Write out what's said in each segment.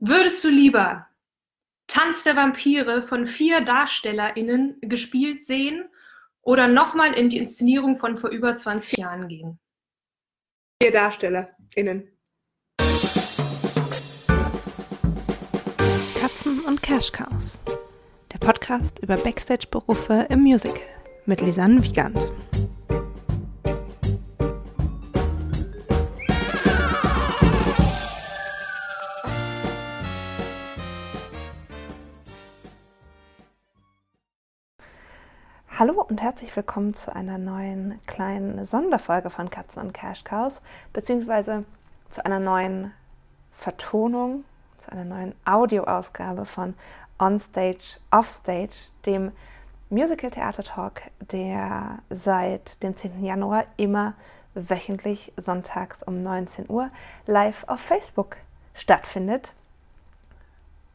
Würdest du lieber Tanz der Vampire von vier DarstellerInnen gespielt sehen oder nochmal in die Inszenierung von vor über 20 Jahren gehen? Vier DarstellerInnen. Katzen und Cash Cows. Der Podcast über Backstage-Berufe im Musical mit Lisanne Wiegand. Herzlich willkommen zu einer neuen kleinen Sonderfolge von Katzen und Cash Cows, beziehungsweise zu einer neuen Vertonung, zu einer neuen Audioausgabe von Onstage, Offstage, dem Musical Theater Talk, der seit dem 10. Januar immer wöchentlich sonntags um 19 Uhr live auf Facebook stattfindet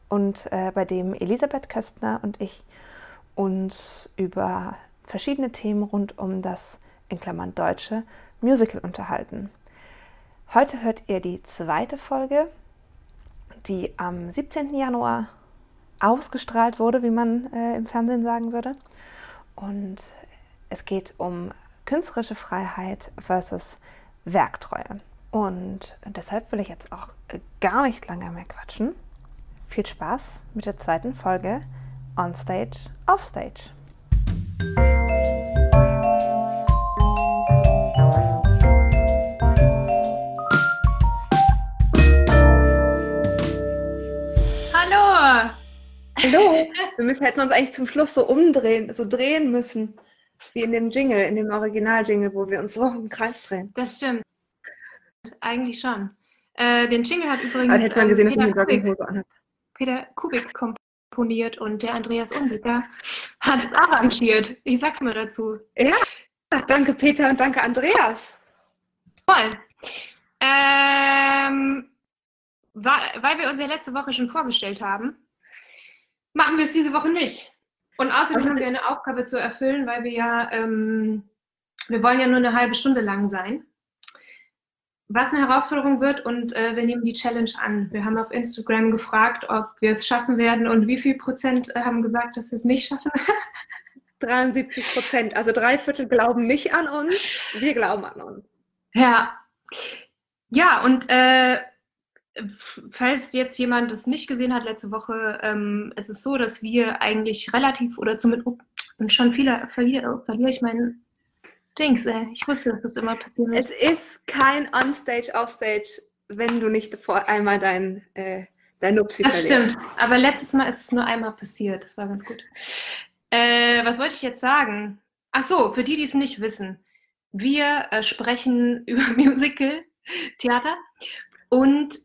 und äh, bei dem Elisabeth Köstner und ich uns über verschiedene Themen rund um das in Klammern deutsche Musical unterhalten. Heute hört ihr die zweite Folge, die am 17. Januar ausgestrahlt wurde, wie man äh, im Fernsehen sagen würde. Und es geht um künstlerische Freiheit versus Werktreue. Und deshalb will ich jetzt auch gar nicht lange mehr quatschen. Viel Spaß mit der zweiten Folge On Stage, Hallo! Wir müssen, hätten uns eigentlich zum Schluss so umdrehen, so drehen müssen. Wie in dem Jingle, in dem Original-Jingle, wo wir uns so im Kreis drehen. Das stimmt. Eigentlich schon. Äh, den Jingle hat übrigens. Hätte man gesehen, dass ähm, ich eine Peter Kubik, Jogginghose anhabe. Peter Kubik komponiert und der Andreas Unwicker hat es arrangiert. Ich sag's mal dazu. Ja, danke Peter und danke Andreas. Toll. Ähm, weil wir uns ja letzte Woche schon vorgestellt haben, machen wir es diese Woche nicht. Und außerdem haben wir eine Aufgabe zu erfüllen, weil wir ja, ähm, wir wollen ja nur eine halbe Stunde lang sein. Was eine Herausforderung wird und äh, wir nehmen die Challenge an. Wir haben auf Instagram gefragt, ob wir es schaffen werden und wie viel Prozent äh, haben gesagt, dass wir es nicht schaffen. 73 Prozent. Also drei Viertel glauben nicht an uns, wir glauben an uns. Ja. Ja, und äh, falls jetzt jemand das nicht gesehen hat letzte Woche, ähm, es ist so, dass wir eigentlich relativ oder zumindest oh, und schon viele verliere, verliere ich meinen Dings, ey. Ich wusste, dass das immer passieren wird. Es ist kein Onstage, Offstage, wenn du nicht vor einmal dein, äh, dein Nupsi Das verlierst. stimmt. Aber letztes Mal ist es nur einmal passiert. Das war ganz gut. Äh, was wollte ich jetzt sagen? Ach so, für die, die es nicht wissen. Wir äh, sprechen über Musical, Theater und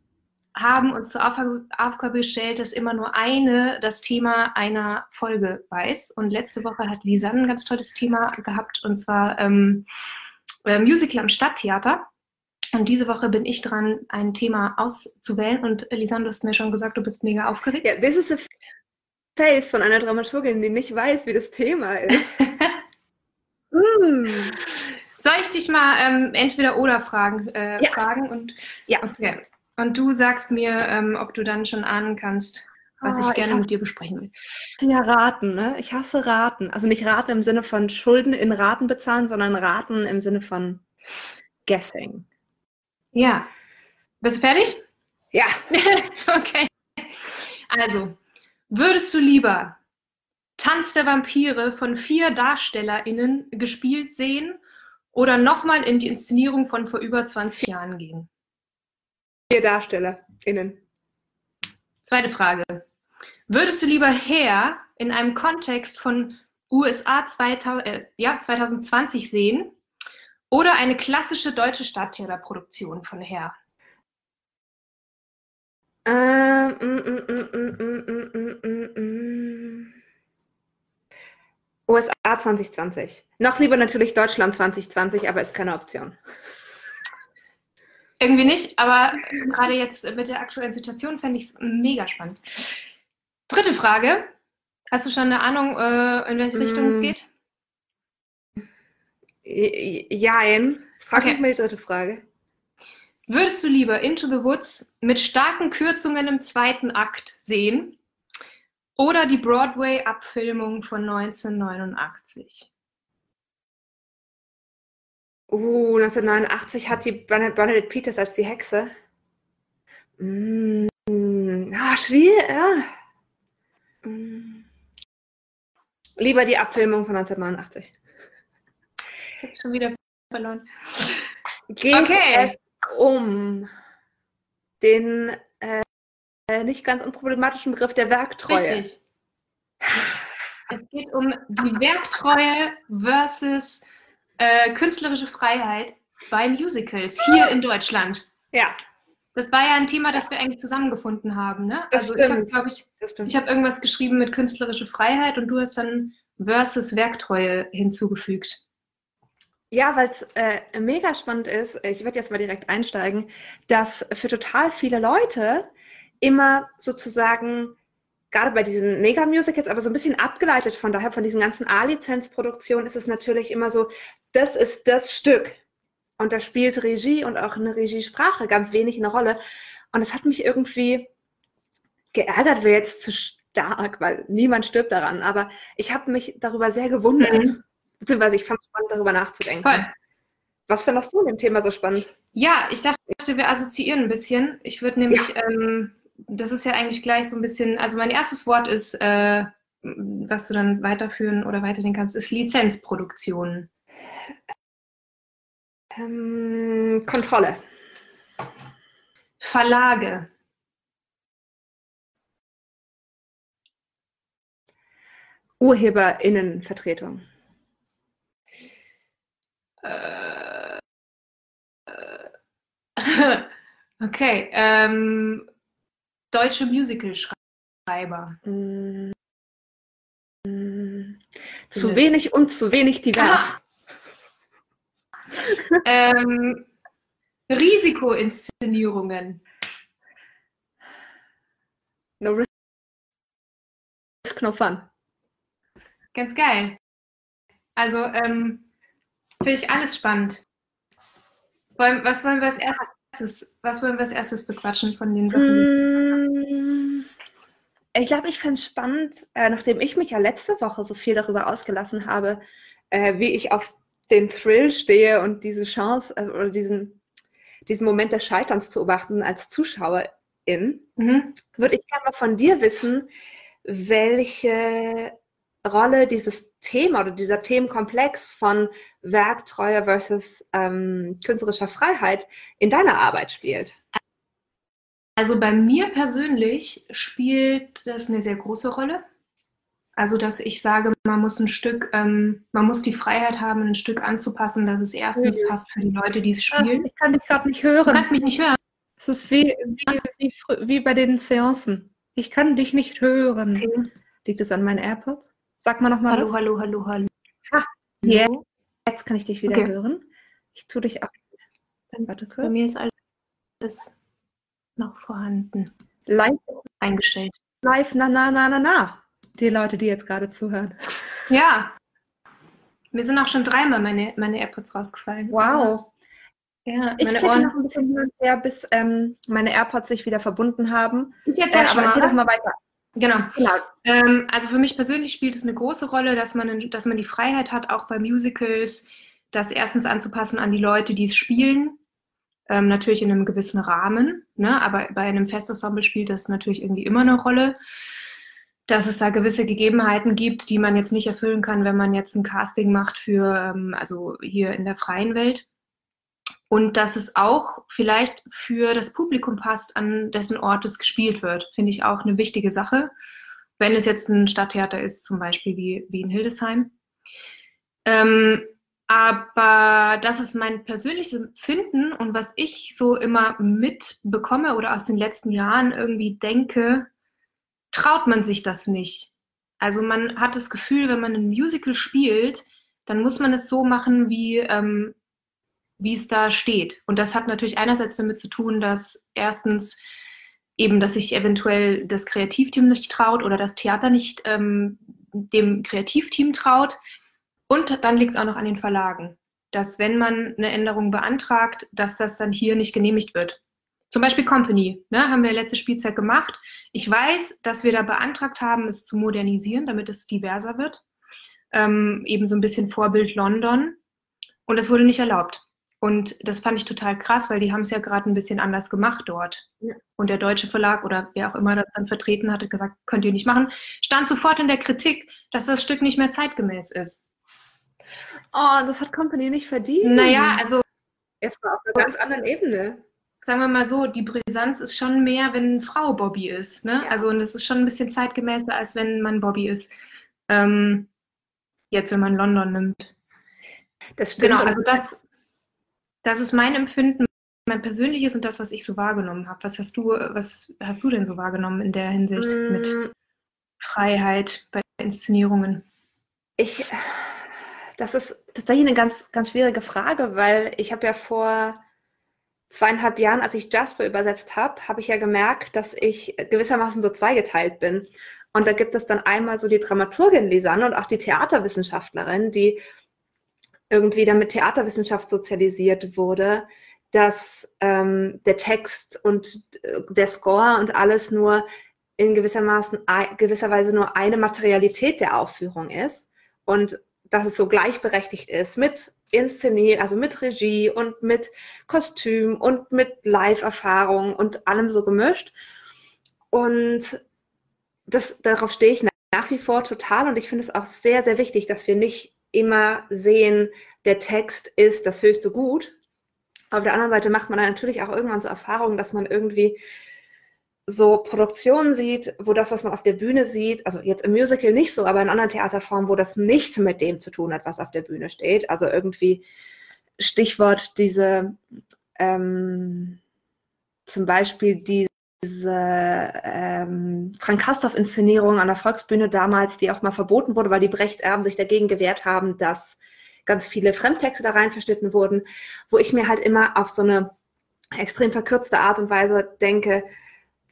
haben uns zur Aufgabe, gestellt, dass immer nur eine das Thema einer Folge weiß. Und letzte Woche hat Lisanne ein ganz tolles Thema gehabt, und zwar ähm, äh, Musical am Stadttheater. Und diese Woche bin ich dran, ein Thema auszuwählen. Und Lisanne, du hast mir schon gesagt, du bist mega aufgeregt. Ja, this is a face von einer Dramaturgin, die nicht weiß, wie das Thema ist. Hm. Soll ich dich mal ähm, entweder oder fragen, äh, Ja. fragen und Ja. okay. Und du sagst mir, ähm, ob du dann schon ahnen kannst, was Oh, ich ich gerne hasse- mit dir besprechen will. Ja, raten, ne? Ich hasse raten. Also nicht raten im Sinne von Schulden in Raten bezahlen, sondern raten im Sinne von guessing. Ja. Bist du fertig? Ja, okay. Also, würdest du lieber Tanz der Vampire von vier DarstellerInnen gespielt sehen oder nochmal in die Inszenierung von vor über 20 Jahren gehen? Ihr DarstellerInnen. Zweite Frage. Würdest du lieber Hair in einem Kontext von USA 2000, äh, ja, 2020 sehen oder eine klassische deutsche Stadttheaterproduktion von Herr? USA 2020. Noch lieber natürlich Deutschland 2020, aber ist keine Option. Irgendwie nicht, aber gerade jetzt mit der aktuellen Situation fände ich es mega spannend. Dritte Frage. Hast du schon eine Ahnung, äh, in welche Richtung es Mm. geht? J- Jein. Frag Okay. mich mal die dritte Frage. Würdest du lieber Into the Woods mit starken Kürzungen im zweiten Akt sehen oder die Broadway-Abfilmung von 1989? Uh, 1989 hat die Bernadette Peters als die Hexe. Mm, ah, schwierig, ja. Mm. Lieber die Abfilmung von 1989. Ich hab schon wieder verloren. Geht Okay. es um den äh, nicht ganz unproblematischen Begriff der Werktreue? Richtig. Es geht um die Werktreue versus äh, künstlerische Freiheit bei Musicals hier in Deutschland. Ja, Das war ja ein Thema, das wir eigentlich zusammengefunden haben. Ne? Das also ich habe, stimmt. glaube ich, stimmt. ich habe irgendwas geschrieben mit künstlerische Freiheit und du hast dann versus Werktreue hinzugefügt. Ja, weil es äh, mega spannend ist, ich werde jetzt mal direkt einsteigen, dass für total viele Leute immer sozusagen, gerade bei diesen Mega-Musicals, aber so ein bisschen abgeleitet von daher, von diesen ganzen A-Lizenz-Produktionen, ist es natürlich immer so, das ist das Stück. Und da spielt Regie und auch eine Regiesprache ganz wenig eine Rolle. Und es hat mich irgendwie geärgert, wäre jetzt zu stark, weil niemand stirbt daran. Aber ich habe mich darüber sehr gewundert. Mhm. Beziehungsweise ich fand es spannend, darüber nachzudenken. Voll. Was fandest du an dem Thema so spannend? Ja, ich dachte, wir assoziieren ein bisschen. Ich würde nämlich, ähm, das ist ja eigentlich gleich so ein bisschen, also mein erstes Wort ist, äh, was du dann weiterführen oder weiterdenken kannst, ist Lizenzproduktion. Ähm, Kontrolle. Verlage. UrheberInnenvertretung. Äh, äh, okay, ähm, deutsche Musicalschreiber. Mm, mm, Zu wenig und zu wenig divers. Ähm, Risikoinszenierungen. No risk, no fun. Ganz geil. Also, ähm, finde ich alles spannend. Was wollen wir als erstes, was wollen wir als erstes bequatschen von den Sachen? Mm, Ich glaube, ich fände es spannend, äh, nachdem ich mich ja letzte Woche so viel darüber ausgelassen habe, äh, wie ich auf den Thrill stehe und diese Chance äh, oder diesen, diesen Moment des Scheiterns zu beobachten als Zuschauerin, Mhm. würde ich gerne mal von dir wissen, welche Rolle dieses Thema oder dieser Themenkomplex von Werktreue versus ähm, künstlerischer Freiheit in deiner Arbeit spielt. Also bei mir persönlich spielt das eine sehr große Rolle. Also, dass ich sage, man muss ein Stück, ähm, man muss die Freiheit haben, ein Stück anzupassen, dass es erstens Mhm. passt für die Leute, die es spielen. Ich kann dich gerade nicht Du hören. kannst mich nicht hören. Es ist wie, wie, wie, wie bei den Seancen. Ich kann dich nicht hören. Okay. Liegt es an meinen AirPods? Sag mal nochmal Hallo, was. hallo, hallo, hallo. Ha, Ja. Jetzt kann ich dich wieder Okay. hören. Ich tue dich ab. Warte Bei kurz. mir ist alles noch vorhanden, Live, eingestellt. live, na, na, na, na, na. Die Leute, die jetzt gerade zuhören. Ja. Mir sind auch schon dreimal meine, meine AirPods rausgefallen. Wow. Ja, Ich meine Ohren. noch ein bisschen hin und her, bis ähm, meine AirPods sich wieder verbunden haben. Jetzt Äh, aber erzähl doch mal weiter. Genau. Genau. Ähm, also für mich persönlich spielt es eine große Rolle, dass man, dass man die Freiheit hat, auch bei Musicals, das erstens anzupassen an die Leute, die es spielen. Ähm, natürlich in einem gewissen Rahmen, ne? aber bei einem Festensemble spielt das natürlich irgendwie immer eine Rolle, dass es da gewisse Gegebenheiten gibt, die man jetzt nicht erfüllen kann, wenn man jetzt ein Casting macht für, ähm, also hier in der freien Welt. Und dass es auch vielleicht für das Publikum passt, an dessen Ort es gespielt wird, finde ich auch eine wichtige Sache. Wenn es jetzt ein Stadttheater ist, zum Beispiel wie, wie in Hildesheim. Ähm, aber das ist mein persönliches Empfinden und was ich so immer mitbekomme oder aus den letzten Jahren irgendwie denke, traut man sich das nicht. Also man hat das Gefühl, wenn man ein Musical spielt, dann muss man es so machen, wie, ähm, wie es da steht. Und das hat natürlich einerseits damit zu tun, dass erstens eben, dass sich eventuell das Kreativteam nicht traut oder das Theater nicht ähm, dem Kreativteam traut. Und dann liegt es auch noch an den Verlagen. dass wenn man eine Änderung beantragt, dass das dann hier nicht genehmigt wird. Zum Beispiel Company, ne, haben wir letzte Spielzeit gemacht. Ich weiß, dass wir da beantragt haben, es zu modernisieren, damit es diverser wird. Ähm, eben so ein bisschen Vorbild London. Und das wurde nicht erlaubt. Und das fand ich total krass, weil die haben es ja gerade ein bisschen anders gemacht dort. Ja. Und der deutsche Verlag oder wer auch immer das dann vertreten hatte, gesagt, könnt ihr nicht machen, stand sofort in der Kritik, dass das Stück nicht mehr zeitgemäß ist. Oh, das hat Company nicht verdient. Naja, also. Jetzt mal auf einer ganz anderen Ebene. Sagen wir mal so, die Brisanz ist schon mehr, wenn Frau Bobby ist. Ne? Ja. Also, und das ist schon ein bisschen zeitgemäßer, als wenn man Bobby ist. Ähm, jetzt, wenn man London nimmt. Das stimmt. Genau, also das, das ist mein Empfinden, mein persönliches und das, was ich so wahrgenommen habe. Was hast du, was hast du denn so wahrgenommen in der Hinsicht mm. mit Freiheit bei Inszenierungen? Ich, das ist tatsächlich eine ganz, ganz schwierige Frage, weil ich habe ja vor zweieinhalb Jahren, als ich Jasper übersetzt habe, habe ich ja gemerkt, dass ich gewissermaßen so zweigeteilt bin. Und da gibt es dann einmal so die Dramaturgin Lisanne und auch die Theaterwissenschaftlerin, die irgendwie damit Theaterwissenschaft sozialisiert wurde, dass ähm, der Text und äh, der Score und alles nur in gewissermaßen gewisser Weise nur eine Materialität der Aufführung ist und dass es so gleichberechtigt ist mit Inszenieren, also mit Regie und mit Kostüm und mit Live-Erfahrung und allem so gemischt. Und das, darauf stehe ich nach wie vor total und ich finde es auch sehr, sehr wichtig, dass wir nicht immer sehen, der Text ist das höchste Gut. Auf der anderen Seite macht man dann natürlich auch irgendwann so Erfahrungen, dass man irgendwie so Produktionen sieht, wo das, was man auf der Bühne sieht, also jetzt im Musical nicht so, aber in anderen Theaterformen, wo das nichts mit dem zu tun hat, was auf der Bühne steht. Also irgendwie Stichwort diese, ähm, zum Beispiel diese ähm, Frank Kastorf-Inszenierung an der Volksbühne damals, die auch mal verboten wurde, weil die Brecht-Erben sich dagegen gewehrt haben, dass ganz viele Fremdtexte da rein verschnitten wurden, wo ich mir halt immer auf so eine extrem verkürzte Art und Weise denke,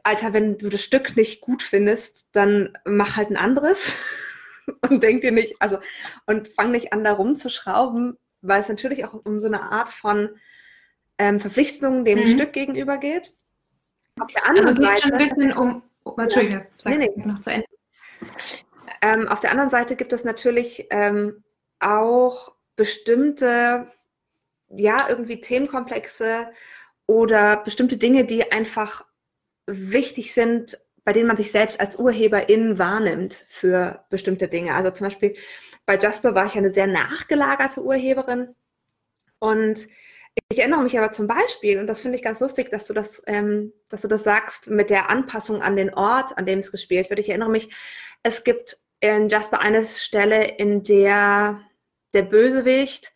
Alter, wenn du das Stück nicht gut findest, dann mach halt ein anderes und denk dir nicht, also und fang nicht an, da rumzuschrauben, weil es natürlich auch um so eine Art von ähm, Verpflichtung dem mhm. Stück gegenüber geht. Auf der anderen also geht Seite, schon ein bisschen um, oh, Entschuldige, sag nee, nee. noch zu Ende. Ähm, auf der anderen Seite gibt es natürlich ähm, auch bestimmte, ja, irgendwie Themenkomplexe oder bestimmte Dinge, die einfach wichtig sind, bei denen man sich selbst als Urheberin wahrnimmt für bestimmte Dinge. Also zum Beispiel bei Jasper war ich eine sehr nachgelagerte Urheberin und ich erinnere mich aber zum Beispiel, und das finde ich ganz lustig, dass du das, ähm, dass du das sagst mit der Anpassung an den Ort, an dem es gespielt wird. Ich erinnere mich, es gibt in Jasper eine Stelle, in der der Bösewicht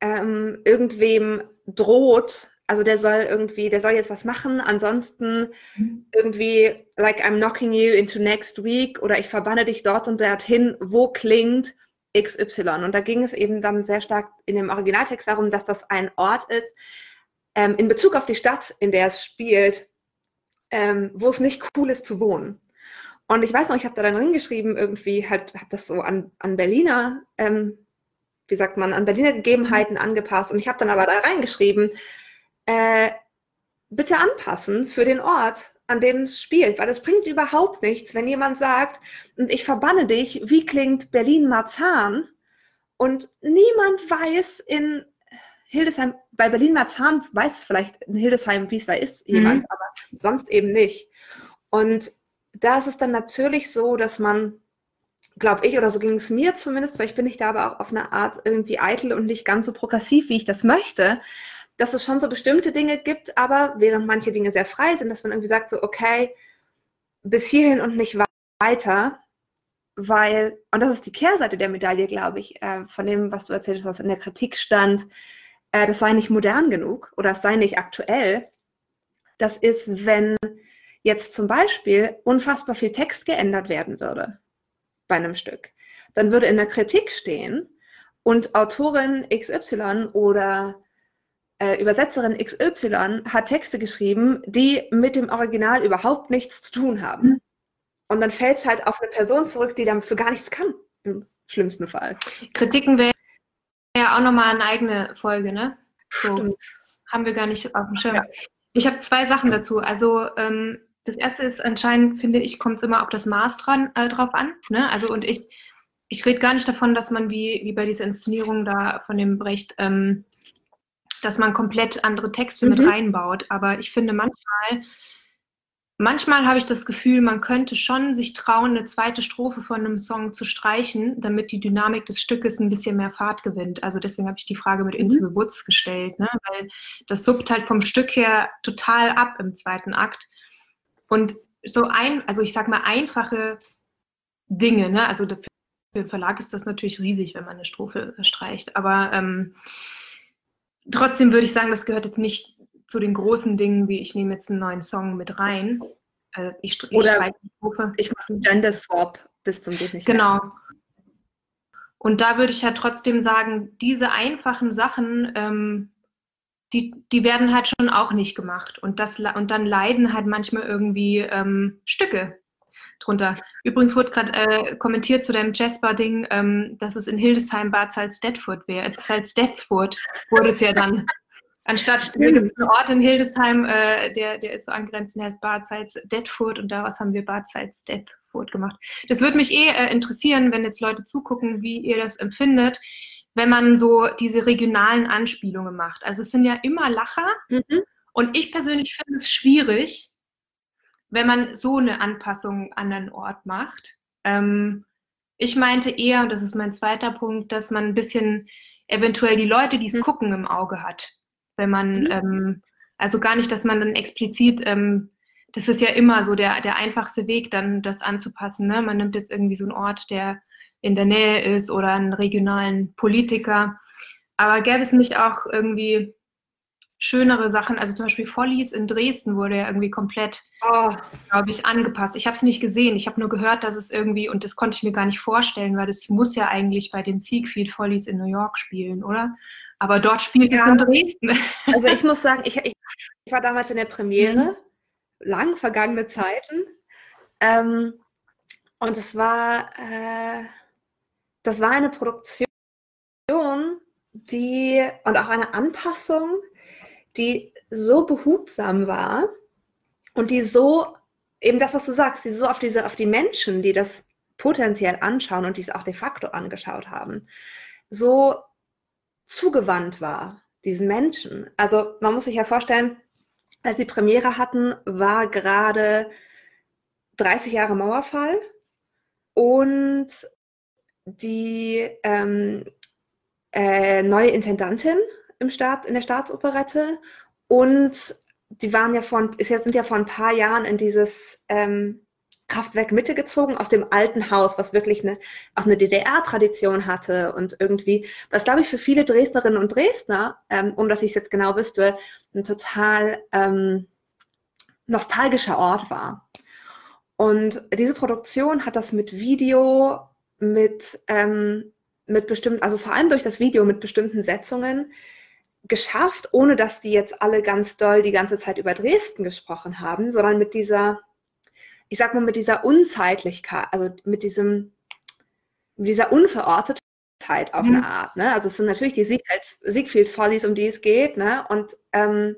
ähm, irgendwem droht, also der soll irgendwie, der soll jetzt was machen, ansonsten mhm. irgendwie, like I'm knocking you into next week oder ich verbanne dich dort und dorthin, wo klingt XY. Und da ging es eben dann sehr stark in dem Originaltext darum, dass das ein Ort ist, ähm, in Bezug auf die Stadt, in der es spielt, ähm, wo es nicht cool ist zu wohnen. Und ich weiß noch, ich habe da dann hingeschrieben, irgendwie halt, habe das so an, an Berliner ähm, wie sagt man, an Berliner Gegebenheiten angepasst. Und ich habe dann aber da reingeschrieben, äh, bitte anpassen für den Ort, an dem es spielt, weil es bringt überhaupt nichts, wenn jemand sagt, und ich verbanne dich, wie klingt Berlin-Marzahn? Und niemand weiß in Hildesheim, bei Berlin-Marzahn weiß es vielleicht in Hildesheim, wie es da ist, jemand, mhm. aber sonst eben nicht. Und da ist es dann natürlich so, dass man glaube ich, oder so ging es mir zumindest, weil ich bin nicht da aber auch auf eine Art irgendwie eitel und nicht ganz so progressiv, wie ich das möchte, dass es schon so bestimmte Dinge gibt, aber während manche Dinge sehr frei sind, dass man irgendwie sagt so, okay, bis hierhin und nicht weiter, weil, und das ist die Kehrseite der Medaille, glaube ich, äh, von dem, was du erzählt hast, was in der Kritik stand, äh, das sei nicht modern genug oder es sei nicht aktuell. Das ist, wenn jetzt zum Beispiel unfassbar viel Text geändert werden würde bei einem Stück. Dann würde in der Kritik stehen und Autorin XY oder äh, Übersetzerin XY hat Texte geschrieben, die mit dem Original überhaupt nichts zu tun haben. Mhm. Und dann fällt es halt auf eine Person zurück, die dafür gar nichts kann, im schlimmsten Fall. Kritiken wären ja auch nochmal eine eigene Folge, ne? So, Stimmt. haben wir gar nicht auf dem Schirm. Ja. Ich habe zwei Sachen dazu. Also ähm, das erste ist anscheinend, finde ich, kommt es immer auf das Maß dran, äh, drauf an. Ne? Also und ich, ich rede gar nicht davon, dass man wie, wie bei dieser Inszenierung da von dem Brecht, ähm, dass man komplett andere Texte Mhm. mit reinbaut. Aber ich finde manchmal, manchmal habe ich das Gefühl, man könnte schon sich trauen, eine zweite Strophe von einem Song zu streichen, damit die Dynamik des Stückes ein bisschen mehr Fahrt gewinnt. Also deswegen habe ich die Frage mit Into the Woods gestellt, ne? weil das suppt halt vom Stück her total ab im zweiten Akt. Und so ein, also ich sag mal, einfache Dinge, ne? Also für den Verlag ist das natürlich riesig, wenn man eine Strophe streicht. Aber ähm, trotzdem würde ich sagen, das gehört jetzt nicht zu den großen Dingen, wie ich nehme jetzt einen neuen Song mit rein. Äh, ich, ich Oder-. Ich mache einen Gender Swap bis zum geht nicht mehr. Genau. Und da würde ich ja trotzdem sagen, diese einfachen Sachen, ähm, die, die werden halt schon auch nicht gemacht. Und, das, und dann leiden halt manchmal irgendwie ähm, Stücke drunter. Übrigens wurde gerade äh, kommentiert zu dem Jasper-Ding, ähm, dass es in Hildesheim Bad Salzdetfurt wäre. Salzdetfurt wurde es ja dann. Anstatt gibt es einen Ort in Hildesheim, äh, der, der ist so angrenzend, heißt Bad Salzdetfurt und daraus haben wir Bad Salzdetfurt gemacht. Das würde mich eh äh, interessieren, wenn jetzt Leute zugucken, wie ihr das empfindet, wenn man so diese regionalen Anspielungen macht. Also es sind ja immer Lacher Mhm. und ich persönlich finde es schwierig, wenn man so eine Anpassung an einen Ort macht. Ähm, ich meinte eher, und das ist mein zweiter Punkt, dass man ein bisschen eventuell die Leute, die es Mhm. gucken, im Auge hat. Wenn man, Mhm. ähm, also gar nicht, dass man dann explizit, ähm, das ist ja immer so der, der einfachste Weg, dann das anzupassen. Ne? Man nimmt jetzt irgendwie so einen Ort, der in der Nähe ist oder einen regionalen Politiker. Aber gäbe es nicht auch irgendwie schönere Sachen? Also zum Beispiel Follies in Dresden wurde ja irgendwie komplett Oh, glaube ich, angepasst. Ich habe es nicht gesehen. Ich habe nur gehört, dass es irgendwie, und das konnte ich mir gar nicht vorstellen, weil das muss ja eigentlich bei den Siegfried Follies in New York spielen, oder? Aber dort spielt es Ja. in Dresden. also ich muss sagen, ich, ich, ich war damals in der Premiere, lang vergangene Zeiten. Ähm, und es war, äh, das war eine Produktion, die und auch eine Anpassung, die so behutsam war und die so, eben das, was du sagst, die so auf diese, auf die Menschen, die das potenziell anschauen und die es auch de facto angeschaut haben, so zugewandt war, diesen Menschen. Also man muss sich ja vorstellen, als sie Premiere hatten, war gerade 30 Jahre Mauerfall und die ähm, äh, neue Intendantin im Staat, in der Staatsoperette und die waren ja von, sind ja vor ein paar Jahren in dieses ähm, Kraftwerk Mitte gezogen, aus dem alten Haus, was wirklich eine, auch eine DDR-Tradition hatte und irgendwie, was glaube ich für viele Dresdnerinnen und Dresdner, ähm, um dass ich es jetzt genau wüsste, ein total ähm, nostalgischer Ort war. Und diese Produktion hat das mit Video, mit, ähm, mit bestimmten, also vor allem durch das Video mit bestimmten Setzungen geschafft, ohne dass die jetzt alle ganz doll die ganze Zeit über Dresden gesprochen haben, sondern mit dieser, ich sag mal, mit dieser Unzeitlichkeit, also mit diesem, mit dieser Unverortetheit auf Mhm. eine Art. Ne? Also es sind natürlich die Siegfried, Siegfried Follies, um die es geht, ne? Und ähm,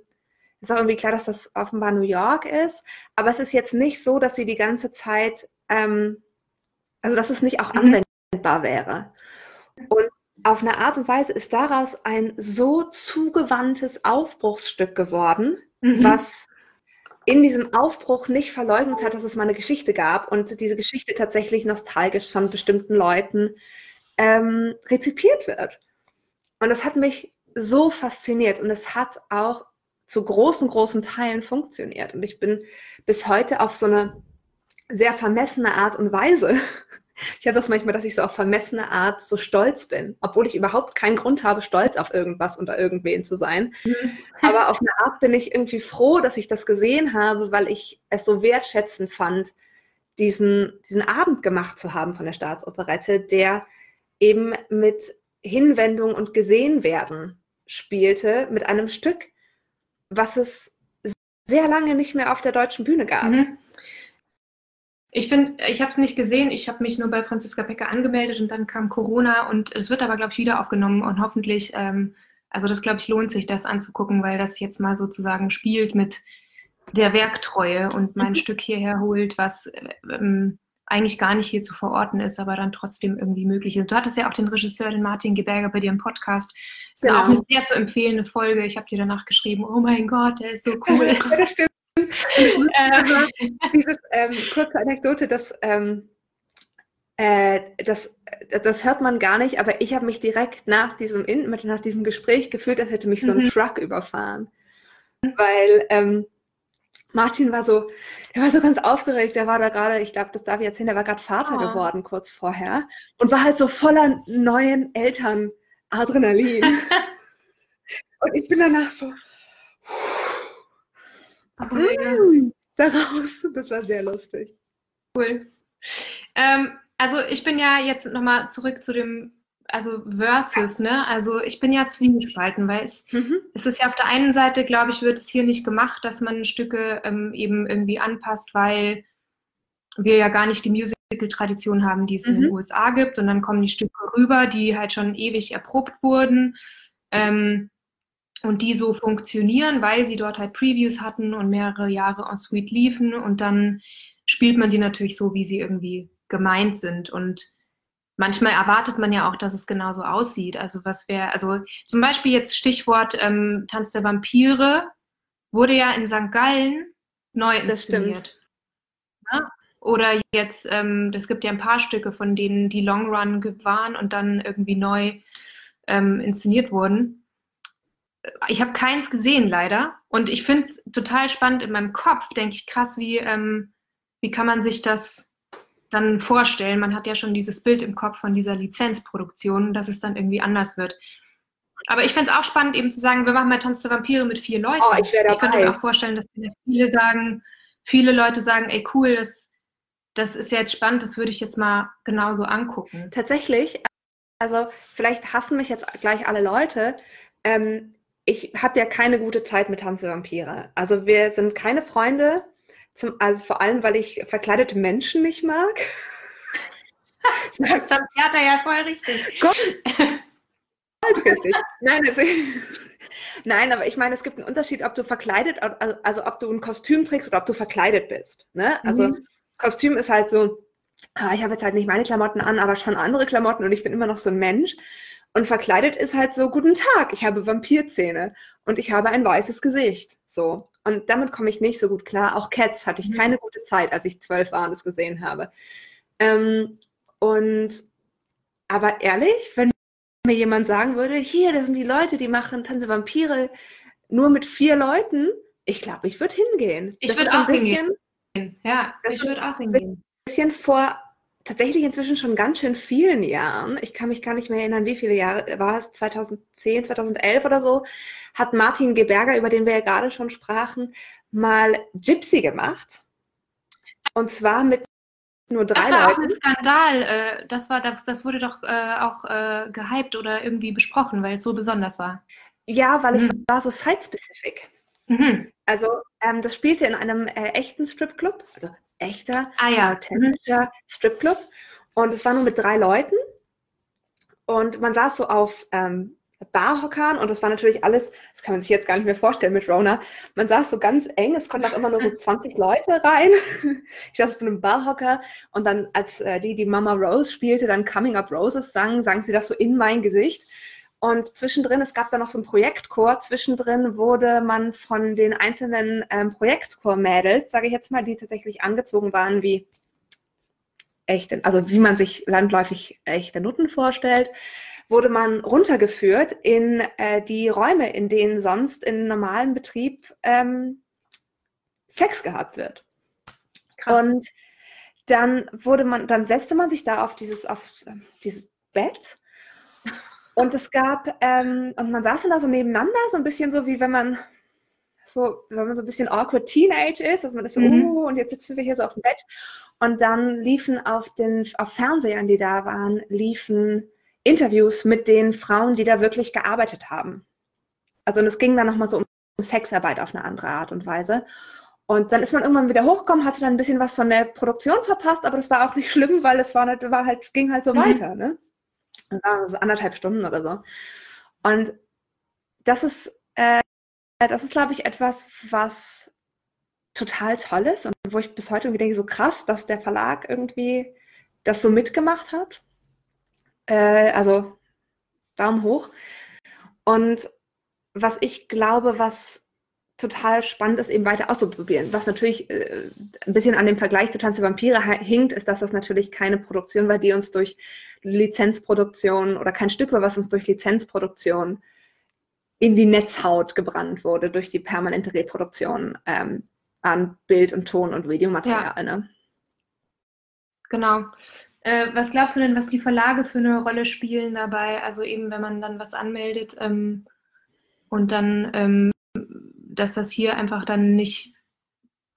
ist auch irgendwie klar, dass das offenbar New York ist, aber es ist jetzt nicht so, dass sie die ganze Zeit, ähm, also dass es nicht auch Mhm. anwendbar wäre. Und auf eine Art und Weise ist daraus ein so zugewandtes Aufbruchsstück geworden, Mhm. was in diesem Aufbruch nicht verleugnet hat, dass es mal eine Geschichte gab und diese Geschichte tatsächlich nostalgisch von bestimmten Leuten ähm, rezipiert wird. Und das hat mich so fasziniert und es hat auch zu großen, großen Teilen funktioniert. Und ich bin bis heute auf so eine sehr vermessene Art und Weise. Ich habe das manchmal, dass ich so auf vermessene Art so stolz bin, obwohl ich überhaupt keinen Grund habe, stolz auf irgendwas oder irgendwen zu sein. Mhm. Aber auf eine Art bin ich irgendwie froh, dass ich das gesehen habe, weil ich es so wertschätzend fand, diesen, diesen Abend gemacht zu haben von der Staatsoperette, der eben mit Hinwendung und Gesehenwerden spielte, mit einem Stück, was es sehr lange nicht mehr auf der deutschen Bühne gab. Mhm. Ich finde, ich habe es nicht gesehen. Ich habe mich nur bei Franziska Becker angemeldet und dann kam Corona und es wird aber, glaube ich, wieder aufgenommen und hoffentlich, ähm, also das, glaube ich, lohnt sich, das anzugucken, weil das jetzt mal sozusagen spielt mit der Werktreue und mein mhm. Stück hierher holt, was ähm, eigentlich gar nicht hier zu verorten ist, aber dann trotzdem irgendwie möglich ist. Du hattest ja auch den Regisseur, den Martin Geberger, bei dir im Podcast. Das ist genau. auch eine sehr zu empfehlende Folge. Ich habe dir danach geschrieben, oh mein Gott, der ist so cool. Ja, das stimmt. Ähm, dieses ähm, kurze Anekdote, das, ähm, äh, das, das hört man gar nicht, aber ich habe mich direkt nach diesem, nach diesem Gespräch gefühlt, als hätte mich so ein mhm. Truck überfahren. Weil ähm, Martin war so, der war so ganz aufgeregt, der war da gerade, ich glaube, das darf ich erzählen, der war gerade Vater oh. geworden kurz vorher und war halt so voller neuen Eltern Adrenalin. und ich bin danach so, Mm, daraus. Das war sehr lustig. Cool. Ähm, also ich bin ja jetzt nochmal zurück zu dem, also Versus, ne? Also ich bin ja zwiegespalten, weil es, mhm. es ist ja auf der einen Seite, glaube ich, wird es hier nicht gemacht, dass man Stücke ähm, eben irgendwie anpasst, weil wir ja gar nicht die Musical-Tradition haben, die es mhm. in den mhm. USA gibt. Und dann kommen die Stücke rüber, die halt schon ewig erprobt wurden. Ähm, und die so funktionieren, weil sie dort halt Previews hatten und mehrere Jahre en suite liefen und dann spielt man die natürlich so, wie sie irgendwie gemeint sind und manchmal erwartet man ja auch, dass es genauso aussieht. Also was wäre, also zum Beispiel jetzt Stichwort ähm, Tanz der Vampire wurde ja in St. Gallen neu inszeniert. Ja? Oder jetzt, ähm, es gibt ja ein paar Stücke, von denen die Long Run waren und dann irgendwie neu ähm, inszeniert wurden ich habe keins gesehen leider. Und ich finde es total spannend in meinem Kopf, denke ich, krass, wie, ähm, wie kann man sich das dann vorstellen? Man hat ja schon dieses Bild im Kopf von dieser Lizenzproduktion, dass es dann irgendwie anders wird. Aber ich fände es auch spannend, eben zu sagen, wir machen mal Tanz der Vampire mit vier Leuten. Oh, ich, ich könnte mir auch vorstellen, dass viele sagen, viele Leute sagen, ey cool, das, das ist ja jetzt spannend, das würde ich jetzt mal genauso angucken. Tatsächlich, also vielleicht hassen mich jetzt gleich alle Leute. Ähm, ich habe ja keine gute Zeit mit Tanze Vampire. Also wir sind keine Freunde, zum, also vor allem, weil ich verkleidete Menschen nicht mag. das hat Theater ja voll richtig. Gott. Richtig. Nein, also, nein, aber ich meine, es gibt einen Unterschied, ob du verkleidet, also, ob du ein Kostüm trägst oder ob du verkleidet bist. Ne? Also mhm. Kostüm ist halt so, ah, ich habe jetzt halt nicht meine Klamotten an, aber schon andere Klamotten und ich bin immer noch so ein Mensch. Und verkleidet ist halt so, guten Tag, ich habe Vampirzähne und ich habe ein weißes Gesicht. So. Und damit komme ich nicht so gut klar. Auch Cats hatte ich mhm. keine gute Zeit, als ich zwölf war und es gesehen habe. Ähm, und aber ehrlich, wenn mir jemand sagen würde, hier, das sind die Leute, die machen Tanze Vampire nur mit vier Leuten, ich glaube, ich würde hingehen. Ich würde auch bisschen, hingehen. Ja, ich würde auch hingehen. Ein bisschen vor tatsächlich inzwischen schon ganz schön vielen Jahren, ich kann mich gar nicht mehr erinnern, wie viele Jahre, war es 2010, 2011 oder so, hat Martin Geberger, über den wir ja gerade schon sprachen, mal Gypsy gemacht. Und zwar mit nur drei das war Leuten. auch ein Skandal. Äh, das, war, das, wurde doch äh, auch äh, gehypt oder irgendwie besprochen, weil es so besonders war. Ja, weil es mhm. war so site-specific. Mhm. Also ähm, das spielte in einem äh, echten Stripclub, also echter, ah, ja. authentischer. Stripclub. Und es war nur mit drei Leuten. Und man saß so auf ähm, Barhockern und das war natürlich alles, das kann man sich jetzt gar nicht mehr vorstellen mit Rona. Man saß so ganz eng, es konnten auch immer nur so 20 Leute rein. Ich saß auf so einem Barhocker und dann, als äh, die, die Mama Rose spielte, dann Coming Up Roses sang, sang sie das so in mein Gesicht. Und zwischendrin, es gab da noch so einen Projektchor, zwischendrin wurde man von den einzelnen ähm, Projektchor-Mädels, sage ich jetzt mal, die tatsächlich angezogen waren wie echte, also wie man sich landläufig echte Nutten vorstellt, wurde man runtergeführt in äh, die Räume, in denen sonst in normalem Betrieb ähm, Sex gehabt wird. Krass. Und dann wurde man, dann setzte man sich da auf dieses, auf dieses Bett und es gab, ähm, und man saß dann da so nebeneinander, so ein bisschen so wie wenn man so, wenn man so ein bisschen awkward Teenage ist, dass man das so, mhm. oh, und jetzt sitzen wir hier so auf dem Bett. Und dann liefen auf den, auf Fernsehern, die da waren, liefen Interviews mit den Frauen, die da wirklich gearbeitet haben. Also und es ging dann nochmal so um Sexarbeit auf eine andere Art und Weise. Und dann ist man irgendwann wieder hochgekommen, hatte dann ein bisschen was von der Produktion verpasst, aber das war auch nicht schlimm, weil es war, nicht, war halt, ging halt so mhm. weiter. Ne? Also anderthalb Stunden oder so. Und das ist, äh, das ist, glaube ich, etwas, was total toll ist und wo ich bis heute irgendwie denke, so krass, dass der Verlag irgendwie das so mitgemacht hat. Äh, also Daumen hoch. Und was ich glaube, was total spannend ist, eben weiter auszuprobieren. Was natürlich äh, ein bisschen an dem Vergleich zu Tanze Vampire hinkt, ist, dass das natürlich keine Produktion war, die uns durch Lizenzproduktion oder kein Stück war, was uns durch Lizenzproduktion in die Netzhaut gebrannt wurde, durch die permanente Reproduktion ähm, an Bild und Ton und Videomaterial. Ja. Ne? Genau. Äh, was glaubst du denn, was die Verlage für eine Rolle spielen dabei? Also eben, wenn man dann was anmeldet ähm, und dann, ähm, dass das hier einfach dann nicht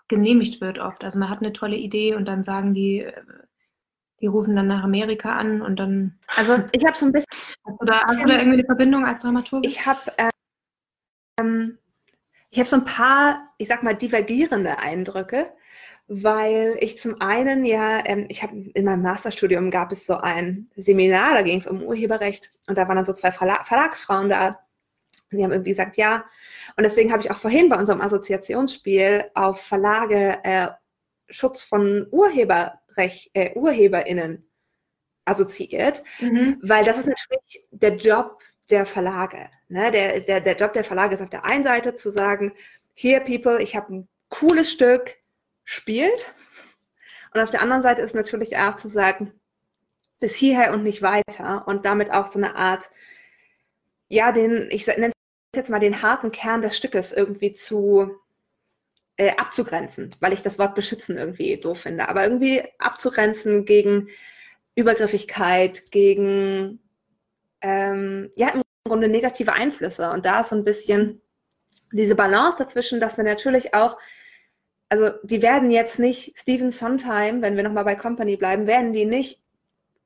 genehmigt wird oft. Also man hat eine tolle Idee und dann sagen die, äh, die rufen dann nach Amerika an und dann. Also ich habe so ein bisschen. Hast du da, hast du da irgendwie eine Verbindung als Dramaturg? Ich habe ähm, ich habe so ein paar, ich sag mal, divergierende Eindrücke, weil ich zum einen ja, ähm, ich habe in meinem Masterstudium gab es so ein Seminar, da ging es um Urheberrecht und da waren dann so zwei Verla Verlagsfrauen da. Die haben irgendwie gesagt, ja. Und deswegen habe ich auch vorhin bei unserem Assoziationsspiel auf Verlage äh, Schutz von Urheberrecht, äh, UrheberInnen assoziiert, mhm. weil das ist natürlich der Job der Verlage. Ne? Der, der, der Job der Verlage ist auf der einen Seite zu sagen, here people, ich habe ein cooles Stück, spielt. Und auf der anderen Seite ist natürlich auch zu sagen, bis hierher und nicht weiter und damit auch so eine Art, ja, den, ich nenne es jetzt mal den harten Kern des Stückes irgendwie zu äh, abzugrenzen, weil ich das Wort beschützen irgendwie doof finde, aber irgendwie abzugrenzen gegen Übergriffigkeit, gegen ähm, ja, im Grunde negative Einflüsse. Und da ist so ein bisschen diese Balance dazwischen, dass wir natürlich auch, also die werden jetzt nicht, Stephen Sondheim, wenn wir nochmal bei Company bleiben, werden die nicht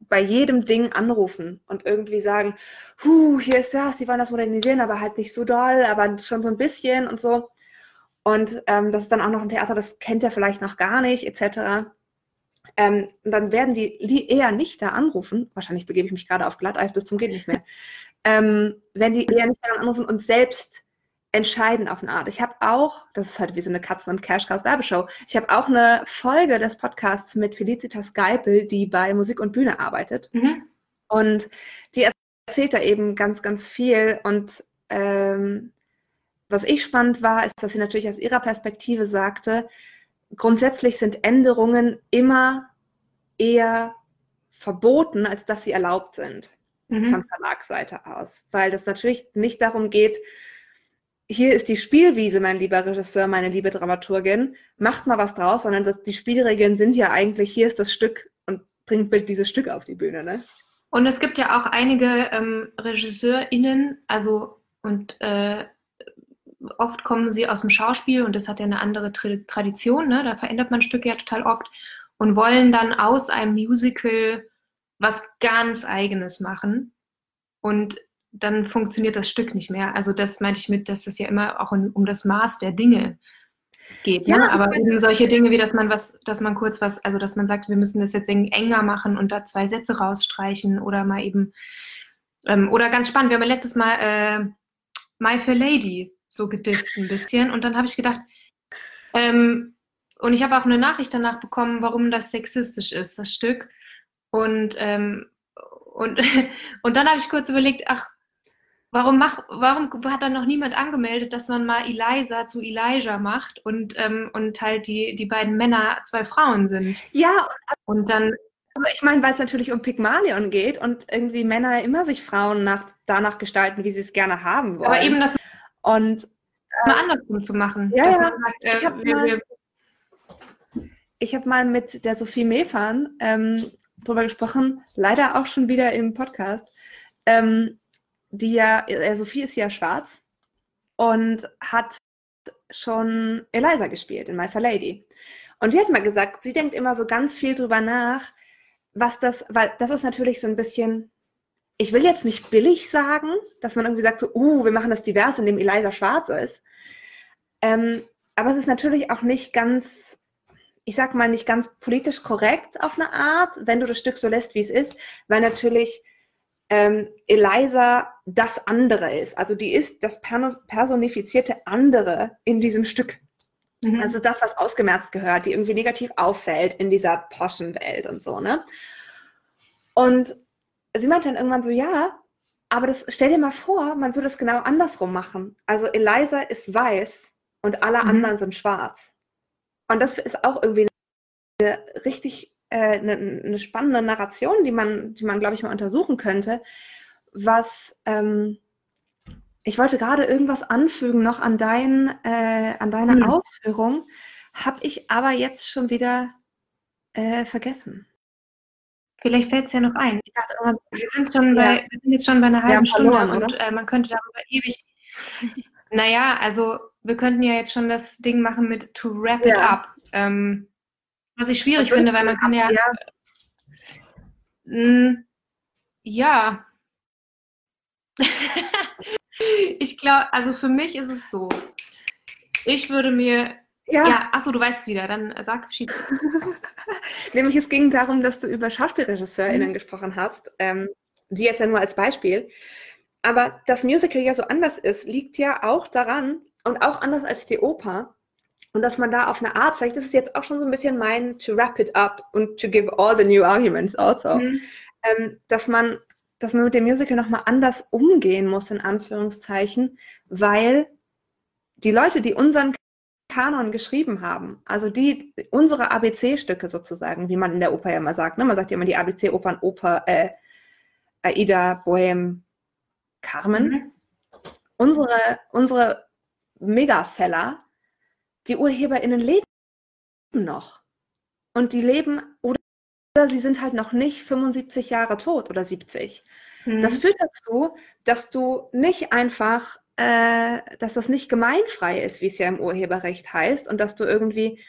bei jedem Ding anrufen und irgendwie sagen, huh, hier ist das, die wollen das modernisieren, aber halt nicht so doll, aber schon so ein bisschen und so. Und ähm, das ist dann auch noch ein Theater, das kennt er vielleicht noch gar nicht, etc. Ähm, dann werden die eher nicht da anrufen, wahrscheinlich begebe ich mich gerade auf Glatteis bis zum geht nicht mehr, ähm, werden die eher nicht da anrufen und selbst entscheiden auf eine Art. Ich habe auch, das ist halt wie so eine Katzen- und Cash-Cows Werbeshow, ich habe auch eine Folge des Podcasts mit Felicitas Geipel, die bei Musik und Bühne arbeitet. Mhm. Und die erzählt da eben ganz, ganz viel. Und ähm, was ich spannend war, ist, dass sie natürlich aus ihrer Perspektive sagte, grundsätzlich sind Änderungen immer eher verboten, als dass sie erlaubt sind mhm. von Verlagsseite aus. Weil das natürlich nicht darum geht, hier ist die Spielwiese, mein lieber Regisseur, meine liebe Dramaturgin, macht mal was draus, sondern das, die Spielregeln sind ja eigentlich, hier ist das Stück und bringt bitte dieses Stück auf die Bühne. Ne? Und es gibt ja auch einige ähm, RegisseurInnen, also und äh, oft kommen sie aus dem Schauspiel und das hat ja eine andere Tradition, ne? da verändert man Stücke ja total oft und wollen dann aus einem Musical was ganz Eigenes machen und dann funktioniert das Stück nicht mehr. Also das meinte ich mit, dass es ja immer auch um, um das Maß der Dinge geht. Ne? Ja, ne? Aber eben solche Dinge wie, dass man was, dass man kurz was, also dass man sagt, wir müssen das jetzt enger machen und da zwei Sätze rausstreichen oder mal eben, ähm, oder ganz spannend, wir haben ja letztes Mal äh, My Fair Lady so gedisst ein bisschen. Und dann habe ich gedacht, ähm, und ich habe auch eine Nachricht danach bekommen, warum das sexistisch ist, das Stück. Und, ähm, und, und dann habe ich kurz überlegt, ach, warum, mach, warum hat dann noch niemand angemeldet, dass man mal Eliza zu Elijah macht und, ähm, und halt die, die beiden Männer zwei Frauen sind? Ja, und dann. Ich meine, weil es natürlich um Pygmalion geht und irgendwie Männer immer sich Frauen nach, danach gestalten, wie sie es gerne haben wollen. Aber eben das und äh, mal andersrum zu machen. Ja, ja. Sagt, äh, ich habe mal, hab mal mit der Sophie Mefan ähm, drüber gesprochen, leider auch schon wieder im Podcast. Ähm, die ja, äh, Sophie ist ja schwarz und hat schon Eliza gespielt in My Fair Lady. Und die hat mal gesagt, sie denkt immer so ganz viel drüber nach, was das, weil das ist natürlich so ein bisschen ich will jetzt nicht billig sagen, dass man irgendwie sagt, so, uh, wir machen das divers, indem Eliza schwarz ist. Ähm, aber es ist natürlich auch nicht ganz, ich sag mal, nicht ganz politisch korrekt auf eine Art, wenn du das Stück so lässt, wie es ist, weil natürlich ähm, Eliza das andere ist. Also die ist das personifizierte andere in diesem Stück. Mhm. Also das, was ausgemerzt gehört, die irgendwie negativ auffällt in dieser Poschen-Welt und so, ne? Und sie meinte dann irgendwann so, ja, aber das, stell dir mal vor, man würde es genau andersrum machen. Also Eliza ist weiß und alle mhm. anderen sind schwarz. Und das ist auch irgendwie eine richtig eine, eine, spannende Narration, die man, die man, glaube ich, mal untersuchen könnte, was ähm, ich wollte gerade irgendwas anfügen noch an, dein, äh, an deine mhm. Ausführung, habe ich aber jetzt schon wieder äh, vergessen. Vielleicht fällt es ja noch ein. Ich dachte immer, wir sind, schon ja. bei, wir sind jetzt schon bei einer halben Stunde und äh, man könnte darüber ewig. naja, also wir könnten ja jetzt schon das Ding machen mit to wrap ja. it up. Ähm, was ich schwierig finde, weil man kann ja. Ja, hm, ja. ich glaube, also für mich ist es so. Ich würde mir ja. ja achso, du weißt es wieder, dann sag, schieß. Nämlich es ging darum, dass du über SchauspielregisseurInnen mhm. gesprochen hast, ähm, die jetzt ja nur als Beispiel. Aber das Musical ja so anders ist, liegt ja auch daran und auch anders als die Oper. Und dass man da auf eine Art, vielleicht ist es jetzt auch schon so ein bisschen mein to wrap it up und to give all the new arguments also, mhm. ähm, dass man dass man mit dem Musical nochmal anders umgehen muss, in Anführungszeichen, weil die Leute, die unseren Kanon geschrieben haben, also die, unsere ABC-Stücke sozusagen, wie man in der Oper ja immer sagt, ne? man sagt ja immer die ABC-Opern, Oper, äh, Aida, Bohem, Carmen, mhm. unsere, unsere Megaseller, die UrheberInnen leben noch. Und die leben, oder sie sind halt noch nicht 75 Jahre tot oder 70. Mhm. Das führt dazu, dass du nicht einfach äh, dass das nicht gemeinfrei ist, wie es ja im Urheberrecht heißt, und dass du irgendwie,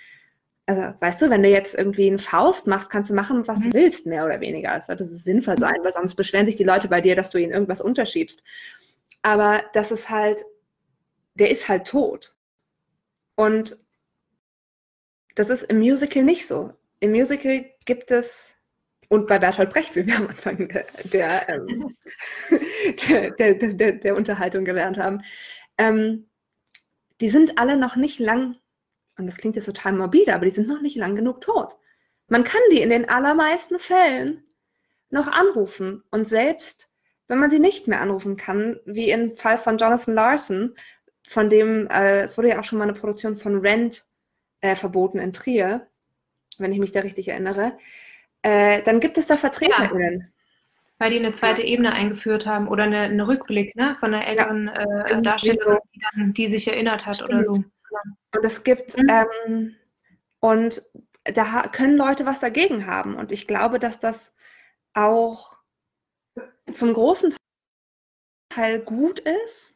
also weißt du, wenn du jetzt irgendwie einen Faust machst, kannst du machen, was mhm. du willst, mehr oder weniger. Es sollte sinnvoll sein, weil sonst beschweren sich die Leute bei dir, dass du ihnen irgendwas unterschiebst. Aber das ist halt, der ist halt tot. Und das ist im Musical nicht so. Im Musical gibt es und bei Bertolt Brecht, wie wir am Anfang der, ähm, der, der, der, der, Unterhaltung gelernt haben, ähm, die sind alle noch nicht lang, und das klingt jetzt total morbide, aber die sind noch nicht lang genug tot. Man kann die in den allermeisten Fällen noch anrufen und selbst wenn man sie nicht mehr anrufen kann, wie im Fall von Jonathan Larson, von dem, äh, es wurde ja auch schon mal eine Produktion von Rent äh, verboten in Trier, wenn ich mich da richtig erinnere, äh, dann gibt es da VertreterInnen. Ja, weil die eine zweite Ebene eingeführt haben oder eine, eine Rückblick ne, von einer älteren ja, äh, Darstellerin, die, dann, die, sich erinnert hat Stimmt. oder so. Und es gibt, mhm. ähm, und da können Leute was dagegen haben. Und ich glaube, dass das auch zum großen Teil gut ist,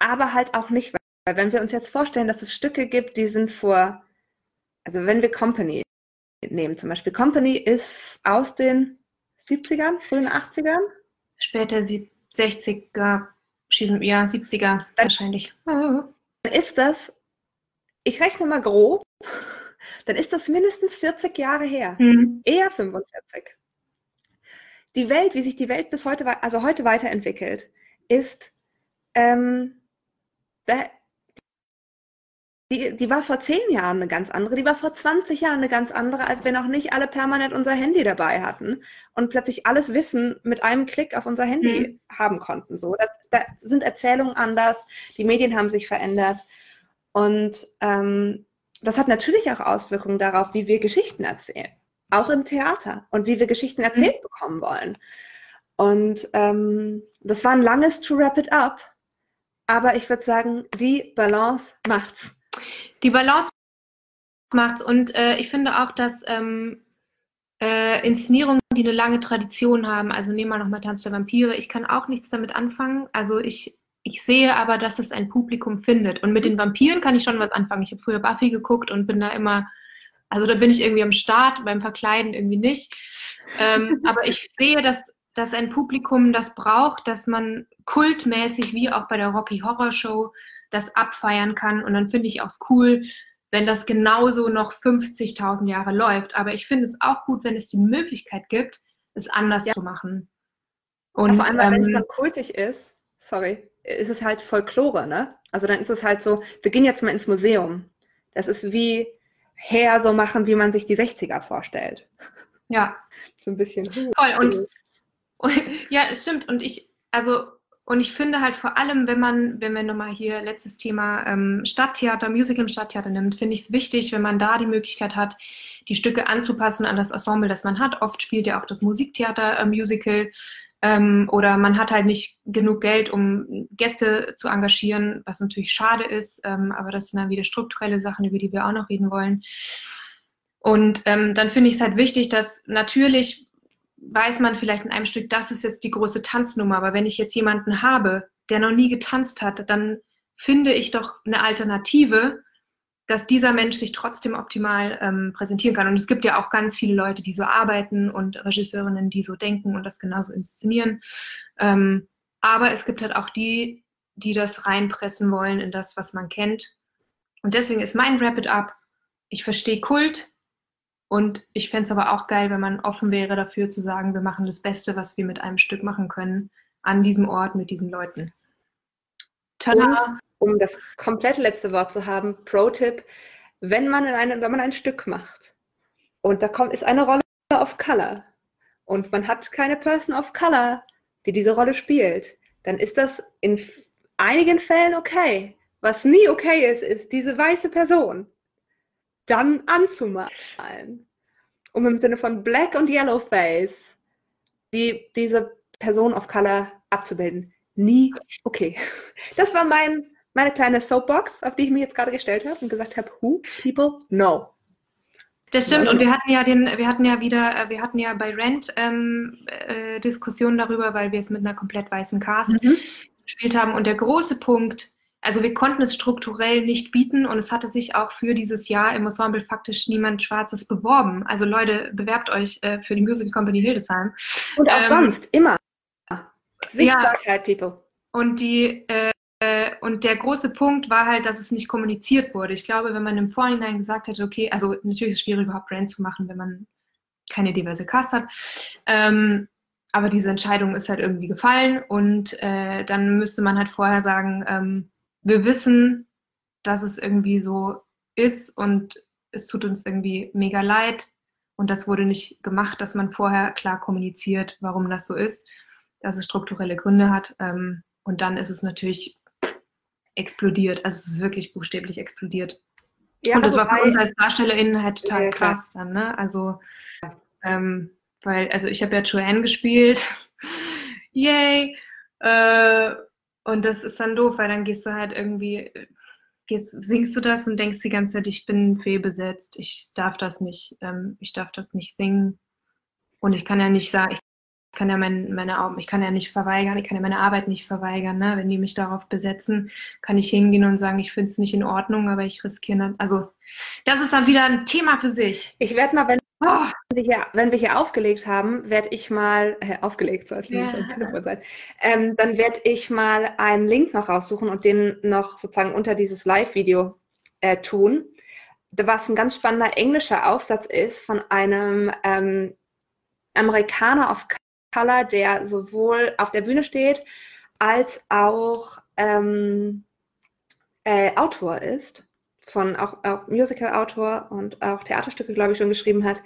aber halt auch nicht. Weil wenn wir uns jetzt vorstellen, dass es Stücke gibt, die sind vor, also wenn wir Company nehmen. Zum Beispiel Company ist aus den 70ern, frühen 80ern. Später 60er, schießen, ja, 70er dann, wahrscheinlich. Dann ist das, ich rechne mal grob, dann ist das mindestens 40 Jahre her. Mhm. Eher 45. Die Welt, wie sich die Welt bis heute, also heute weiterentwickelt, ist, ähm, da, die, die war vor zehn Jahren eine ganz andere, die war vor 20 Jahren eine ganz andere, als wir noch nicht alle permanent unser Handy dabei hatten und plötzlich alles Wissen mit einem Klick auf unser Handy mhm. haben konnten. So, das, da sind Erzählungen anders, die Medien haben sich verändert und ähm, das hat natürlich auch Auswirkungen darauf, wie wir Geschichten erzählen, auch im Theater und wie wir Geschichten erzählt mhm. bekommen wollen. Und ähm, das war ein langes To Wrap It Up, aber ich würde sagen, die Balance macht's. Die Balance macht's und äh, ich finde auch, dass ähm, äh, Inszenierungen, die eine lange Tradition haben, also nehmen wir nochmal Tanz der Vampire, ich kann auch nichts damit anfangen. Also ich, ich sehe aber, dass es ein Publikum findet. Und mit den Vampiren kann ich schon was anfangen. Ich habe früher Buffy geguckt und bin da immer, also da bin ich irgendwie am Start, beim Verkleiden irgendwie nicht. Ähm, aber ich sehe, dass, dass ein Publikum das braucht, dass man kultmäßig, wie auch bei der Rocky Horror Show, das abfeiern kann. Und dann finde ich auch cool, wenn das genauso noch 50.000 Jahre läuft. Aber ich finde es auch gut, wenn es die Möglichkeit gibt, es anders ja. zu machen. Und ja, vor allem, ähm, wenn es ähm, dann kultig ist, sorry, ist es halt Folklore, ne? Also dann ist es halt so, wir gehen jetzt mal ins Museum. Das ist wie her so machen, wie man sich die 60er vorstellt. Ja. So ein bisschen. Toll. Und, und ja, es stimmt. Und ich, also, und ich finde halt vor allem, wenn man, wenn wir nochmal hier letztes Thema ähm, Stadttheater, Musical im Stadttheater nimmt, finde ich es wichtig, wenn man da die Möglichkeit hat, die Stücke anzupassen an das Ensemble, das man hat. Oft spielt ja auch das Musiktheater äh, Musical ähm, oder man hat halt nicht genug Geld, um Gäste zu engagieren, was natürlich schade ist, ähm, aber das sind dann wieder strukturelle Sachen, über die wir auch noch reden wollen. Und ähm, dann finde ich es halt wichtig, dass natürlich weiß man vielleicht in einem Stück, das ist jetzt die große Tanznummer, aber wenn ich jetzt jemanden habe, der noch nie getanzt hat, dann finde ich doch eine Alternative, dass dieser Mensch sich trotzdem optimal ähm, präsentieren kann. Und es gibt ja auch ganz viele Leute, die so arbeiten und Regisseurinnen, die so denken und das genauso inszenieren. Ähm, aber es gibt halt auch die, die das reinpressen wollen in das, was man kennt. Und deswegen ist mein Wrap It Up, ich verstehe Kult und ich fände es aber auch geil, wenn man offen wäre dafür zu sagen, wir machen das Beste, was wir mit einem Stück machen können, an diesem Ort mit diesen Leuten. Tada! um das komplette letzte Wort zu haben, Pro-Tipp, wenn man, eine, wenn man ein Stück macht und da kommt, ist eine Rolle of Color und man hat keine Person of Color, die diese Rolle spielt, dann ist das in einigen Fällen okay. Was nie okay ist, ist diese weiße Person dann anzumalen. Um im Sinne von Black und Yellow Face die, diese Person of Color abzubilden. Nie okay. Das war mein meine kleine Soapbox, auf die ich mich jetzt gerade gestellt habe und gesagt habe, who people know. Das stimmt, und wir hatten ja den, wir hatten ja wieder, äh, wir hatten ja bei Rent ähm, äh, Diskussionen darüber, weil wir es mit einer komplett weißen Cast mhm. gespielt haben. Und der große Punkt, also wir konnten es strukturell nicht bieten und es hatte sich auch für dieses Jahr im Ensemble faktisch niemand Schwarzes beworben. Also Leute, bewerbt euch äh, für die Music Company Hildesheim. Und auch ähm, sonst, immer. Sichtbarkeit, ja, people. Und die äh, und der große Punkt war halt, dass es nicht kommuniziert wurde. Ich glaube, wenn man im Vorhinein gesagt hätte, okay, also natürlich ist es schwierig, überhaupt Brand zu machen, wenn man keine diverse Cast hat. Ähm, aber diese Entscheidung ist halt irgendwie gefallen und äh, dann müsste man halt vorher sagen, ähm, wir wissen, dass es irgendwie so ist und es tut uns irgendwie mega leid und das wurde nicht gemacht, dass man vorher klar kommuniziert, warum das so ist, dass es strukturelle Gründe hat. Ähm, und dann ist es natürlich explodiert. Also es ist wirklich buchstäblich explodiert. Ja, und das war für uns als DarstellerInnen halt total ja, krass dann, ne? Also, ähm, weil, also ich habe ja Joanne gespielt. Yay! Äh, und das ist dann doof, weil dann gehst du halt irgendwie, gehst, singst du das und denkst die ganze Zeit, ich bin fehlbesetzt, ich darf das nicht, ähm, ich darf das nicht singen. Und ich kann ja nicht sagen, ich kann ja mein, meine, ich kann ja nicht verweigern, ich kann ja meine Arbeit nicht verweigern. Ne? Wenn die mich darauf besetzen, kann ich hingehen und sagen, ich finde es nicht in Ordnung, aber ich riskiere nicht. Also das ist dann wieder ein Thema für sich. Ich werde mal, wenn, oh. wir hier, wenn wir hier aufgelegt haben, werde ich mal, äh, aufgelegt, so als ja. Telefon sein, ähm, dann werde ich mal einen Link noch raussuchen und den noch sozusagen unter dieses Live-Video äh, tun, was ein ganz spannender englischer Aufsatz ist von einem ähm, Amerikaner auf Color, der sowohl auf der Bühne steht, als auch ähm, äh, Autor ist, von auch, auch Musical-Autor und auch Theaterstücke, glaube ich, schon geschrieben hat.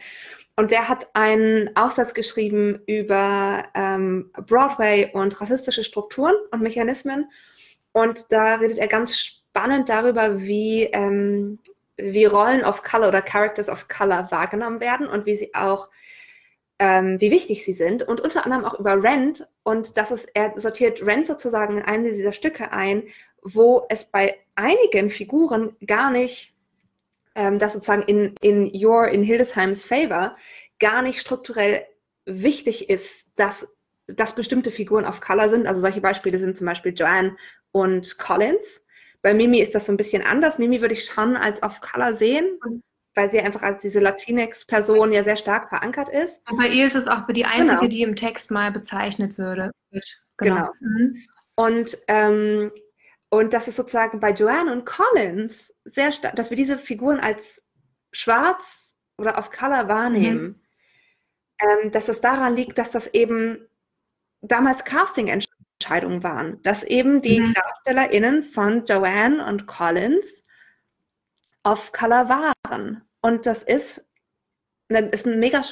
Und der hat einen Aufsatz geschrieben über ähm, Broadway und rassistische Strukturen und Mechanismen. Und da redet er ganz spannend darüber, wie, ähm, wie Rollen of Color oder Characters of Color wahrgenommen werden und wie sie auch ähm, wie wichtig sie sind und unter anderem auch über Rent und das ist, er sortiert Rent sozusagen in eine dieser Stücke ein, wo es bei einigen Figuren gar nicht, ähm, das sozusagen in, in your, in Hildesheims Favor, gar nicht strukturell wichtig ist, dass, dass bestimmte Figuren auf Color sind. Also solche Beispiele sind zum Beispiel Joanne und Collins. Bei Mimi ist das so ein bisschen anders. Mimi würde ich schon als auf Color sehen weil sie einfach als diese Latinx-Person ja sehr stark verankert ist. Und bei ihr ist es auch die einzige, genau. die im Text mal bezeichnet würde. Genau. genau. Mhm. Und, ähm, Und das ist sozusagen bei Joanne und Collins sehr stark, dass wir diese Figuren als schwarz oder auf Color wahrnehmen. Mhm. Ähm, dass es daran liegt, dass das eben damals Casting-Entscheidungen waren, dass eben die mhm. DarstellerInnen von Joanne und Collins auf Color waren. Und das ist, ist ein mega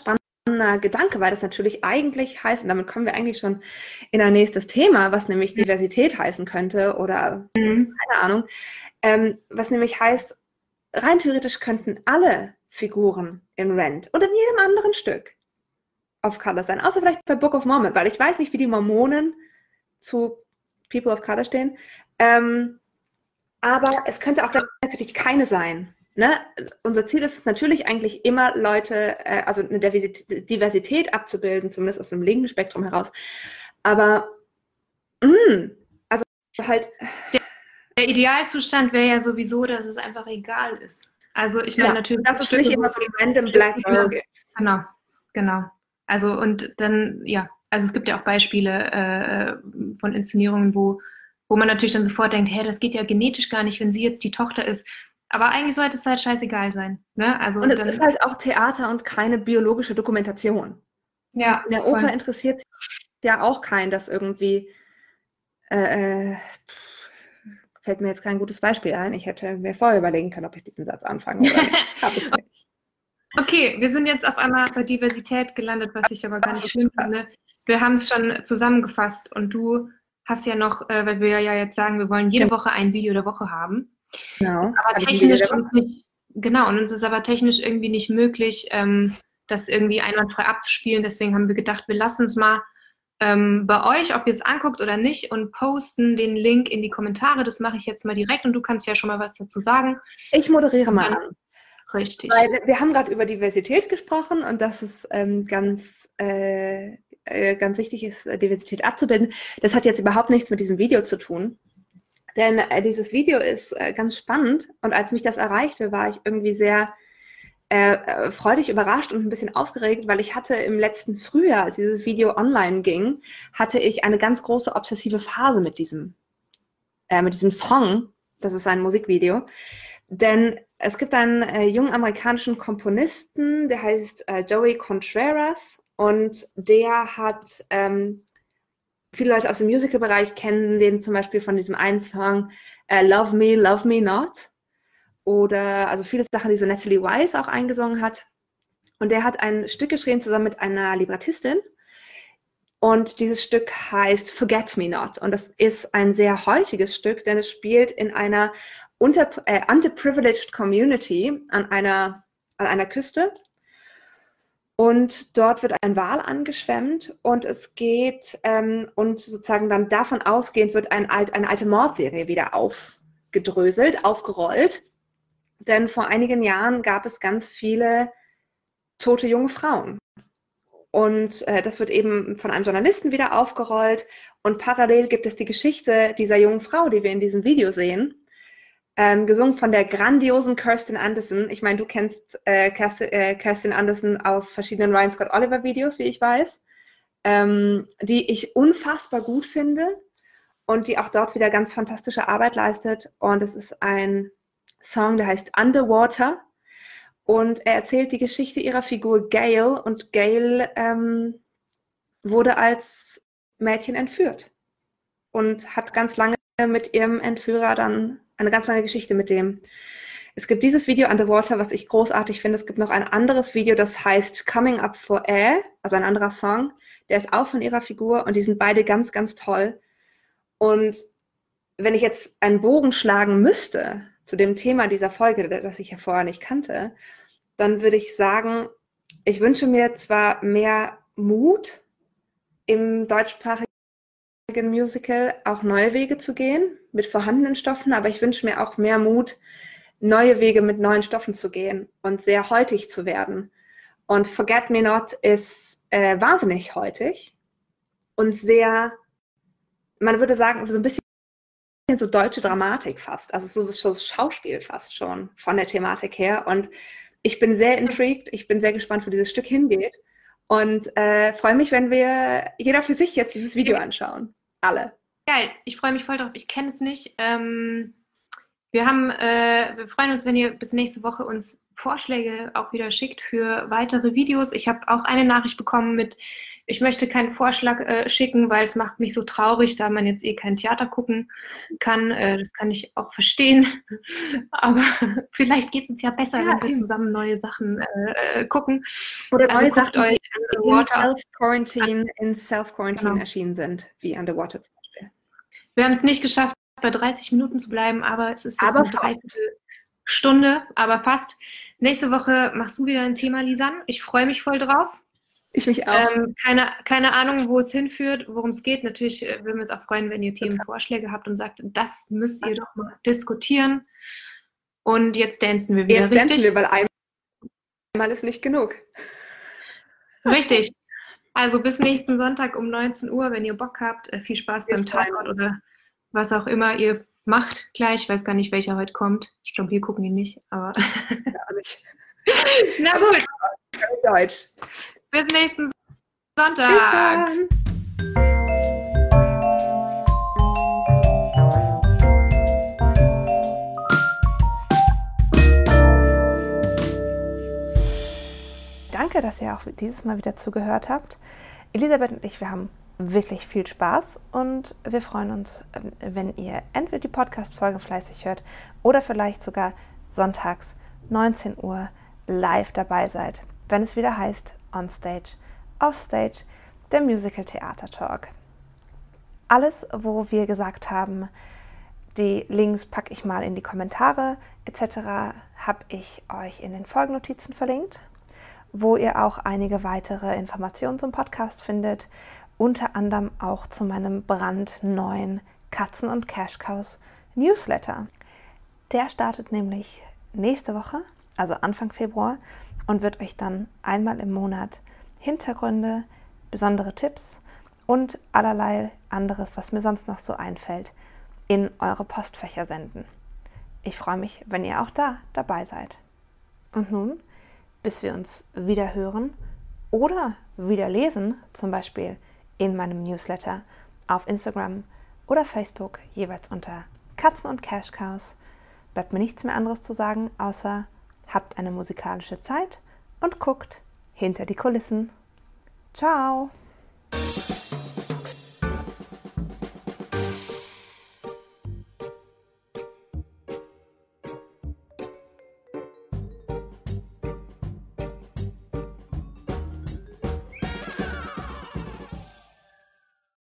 spannender Gedanke, weil das natürlich eigentlich heißt, und damit kommen wir eigentlich schon in ein nächstes Thema, was nämlich. Diversität heißen könnte oder mhm. keine Ahnung, ähm, was nämlich heißt, rein theoretisch könnten alle Figuren in Rent und in jedem anderen Stück of Color sein, außer vielleicht bei Book of Mormon, weil ich weiß nicht, wie die Mormonen zu People of Color stehen. Ähm, aber es könnte auch gleichzeitig keine sein. Ne? Unser Ziel ist es natürlich eigentlich immer, Leute, äh, also eine Diversität abzubilden, zumindest aus dem linken Spektrum heraus. Aber, mh, mm, also halt. Der, der Idealzustand wäre ja sowieso, dass es einfach egal ist. Also ich meine ja, natürlich. Dass es nicht immer so ein random Black Girl gibt. Genau, genau. Also und dann, ja, also es gibt ja auch Beispiele äh, von Inszenierungen, wo, wo man natürlich dann sofort denkt, hey, das geht ja genetisch gar nicht, wenn sie jetzt die Tochter ist. Aber eigentlich sollte es halt scheißegal sein. Ne? Also und es dann, ist halt auch Theater und keine biologische Dokumentation. Ja. In der Oper interessiert ja auch keinen, dass irgendwie äh, äh, fällt mir jetzt kein gutes Beispiel ein. Ich hätte mir vorher überlegen können, ob ich diesen Satz anfange. Okay, wir sind jetzt auf einmal bei Diversität gelandet, was ich aber gar nicht schlimm finde. Wir haben es schon zusammengefasst und du hast ja noch, äh, weil wir ja jetzt sagen, wir wollen jede Woche ein Video der Woche haben. Genau. Aber technisch nicht, genau, und uns ist aber technisch irgendwie nicht möglich, ähm, das irgendwie einwandfrei abzuspielen. Deswegen haben wir gedacht, wir lassen es mal ähm, bei euch, ob ihr es anguckt oder nicht, und posten den Link in die Kommentare. Das mache ich jetzt mal direkt und du kannst ja schon mal was dazu sagen. Ich moderiere mal an. Richtig. Weil wir haben gerade über Diversität gesprochen und dass es ähm, ganz, äh, äh, ganz wichtig ist, Diversität abzubilden. Das hat jetzt überhaupt nichts mit diesem Video zu tun. Denn äh, dieses Video ist äh, ganz spannend und als mich das erreichte, war ich irgendwie sehr äh, äh, freudig überrascht und ein bisschen aufgeregt, weil ich hatte im letzten Frühjahr, als dieses Video online ging, hatte ich eine ganz große obsessive Phase mit diesem, mit diesem Song. Das ist ein Musikvideo. Denn es gibt einen äh, jungen amerikanischen Komponisten, der heißt äh, Joey Contreras und der hat, ähm, viele Leute aus dem Musical-Bereich kennen den zum Beispiel von diesem einen Song äh, Love Me, Love Me Not oder also viele Sachen, die so Natalie Wise auch eingesungen hat. Und der hat ein Stück geschrieben zusammen mit einer Librettistin. Und dieses Stück heißt Forget Me Not. Und das ist ein sehr heutiges Stück, denn es spielt in einer äh, underprivileged Community an einer, an einer Küste. Und dort wird ein Wal angeschwemmt und es geht ähm, und sozusagen dann davon ausgehend wird ein alt, eine alte Mordserie wieder aufgedröselt, aufgerollt. Denn vor einigen Jahren gab es ganz viele tote junge Frauen. Und äh, das wird eben von einem Journalisten wieder aufgerollt. Und parallel gibt es die Geschichte dieser jungen Frau, die wir in diesem Video sehen, ähm, gesungen von der grandiosen Kirsten Anderson. Ich meine, du kennst äh, Kirsten, äh, Anderson aus verschiedenen Ryan Scott Oliver Videos, wie ich weiß, ähm, die ich unfassbar gut finde und die auch dort wieder ganz fantastische Arbeit leistet. Und es ist ein Song, der heißt Underwater. Und er erzählt die Geschichte ihrer Figur Gail. Und Gail ähm, wurde als Mädchen entführt und hat ganz lange mit ihrem Entführer dann eine ganz lange Geschichte mit dem. Es gibt dieses Video Underwater, was ich großartig finde. Es gibt noch ein anderes Video, das heißt Coming Up for Air, also ein anderer Song. Der ist auch von ihrer Figur und die sind beide ganz, ganz toll. Und wenn ich jetzt einen Bogen schlagen müsste zu dem Thema dieser Folge, das ich ja vorher nicht kannte, dann würde ich sagen, ich wünsche mir zwar mehr Mut im deutschsprachigen Musical auch neue Wege zu gehen mit vorhandenen Stoffen, aber ich wünsche mir auch mehr Mut, neue Wege mit neuen Stoffen zu gehen und sehr heutig zu werden. Und Forget Me Not ist äh, wahnsinnig heutig und sehr, man würde sagen, so ein bisschen so deutsche Dramatik fast, also so, so Schauspiel fast schon von der Thematik her. Und ich bin sehr intrigued, ich bin sehr gespannt, wo dieses Stück hingeht. Und äh, freue mich, wenn wir jeder für sich jetzt dieses Video anschauen. Alle. Geil, ich freue mich voll drauf. Ich kenne es nicht. Ähm, wir haben, äh, wir freuen uns, wenn ihr bis nächste Woche uns Vorschläge auch wieder schickt für weitere Videos. Ich habe auch eine Nachricht bekommen mit, ich möchte keinen Vorschlag äh, schicken, weil es macht mich so traurig, da man jetzt eh kein Theater gucken kann. Äh, das kann ich auch verstehen. Aber vielleicht geht es uns ja besser, ja, wenn wir zusammen neue Sachen äh, äh gucken. Oder also neue Sachen, euch die in Self-Quarantine Self genau. erschienen sind, wie Underwater zum Beispiel. Wir haben es nicht geschafft, bei 30 Minuten zu bleiben, aber es ist jetzt aber eine Dreiviertelstunde, aber fast. Nächste Woche machst du wieder ein Thema, Lisan. Ich freue mich voll drauf. Ich mich auch. Ähm, keine, keine Ahnung, wo es hinführt, worum es geht. Natürlich äh, würden wir uns auch freuen, wenn ihr Themenvorschläge habt und sagt, das müsst ihr doch mal diskutieren. Und jetzt dancen wir wieder. Jetzt richtig? dancen wir, weil einmal ist nicht genug. Richtig. Also bis nächsten Sonntag um 19 Uhr, wenn ihr Bock habt. Äh, viel Spaß beim Tatort oder was auch immer ihr macht gleich. Ich weiß gar nicht, welcher heute kommt. Ich glaube, wir gucken ihn nicht, aber. Ja, nicht. Na gut. Deutsch. Bis nächsten Sonntag. Bis dann. Danke, dass ihr auch dieses Mal wieder zugehört habt. Elisabeth und ich, wir haben wirklich viel Spaß und wir freuen uns, ähm, wenn ihr entweder die Podcast-Folgen fleißig hört oder vielleicht sogar sonntags 19 Uhr live dabei seid, wenn es wieder heißt On Stage, Off Stage, der Musical Theater Talk. Alles, wo wir gesagt haben, die Links packe ich mal in die Kommentare etc., habe ich euch in den Folgennotizen verlinkt, wo ihr auch einige weitere Informationen zum Podcast findet unter anderem auch zu meinem brandneuen Katzen und Cash Cows Newsletter. Der startet nämlich nächste Woche, also Anfang Februar, und wird euch dann einmal im Monat Hintergründe, besondere Tipps und allerlei anderes, was mir sonst noch so einfällt, in eure Postfächer senden. Ich freue mich, wenn ihr auch da dabei seid. Und nun, bis wir uns wieder hören oder wieder lesen, zum Beispiel in meinem Newsletter auf Instagram oder Facebook jeweils unter Katzen und Cash Cows. Bleibt mir nichts mehr anderes zu sagen, außer habt eine musikalische Zeit und guckt hinter die Kulissen. Ciao!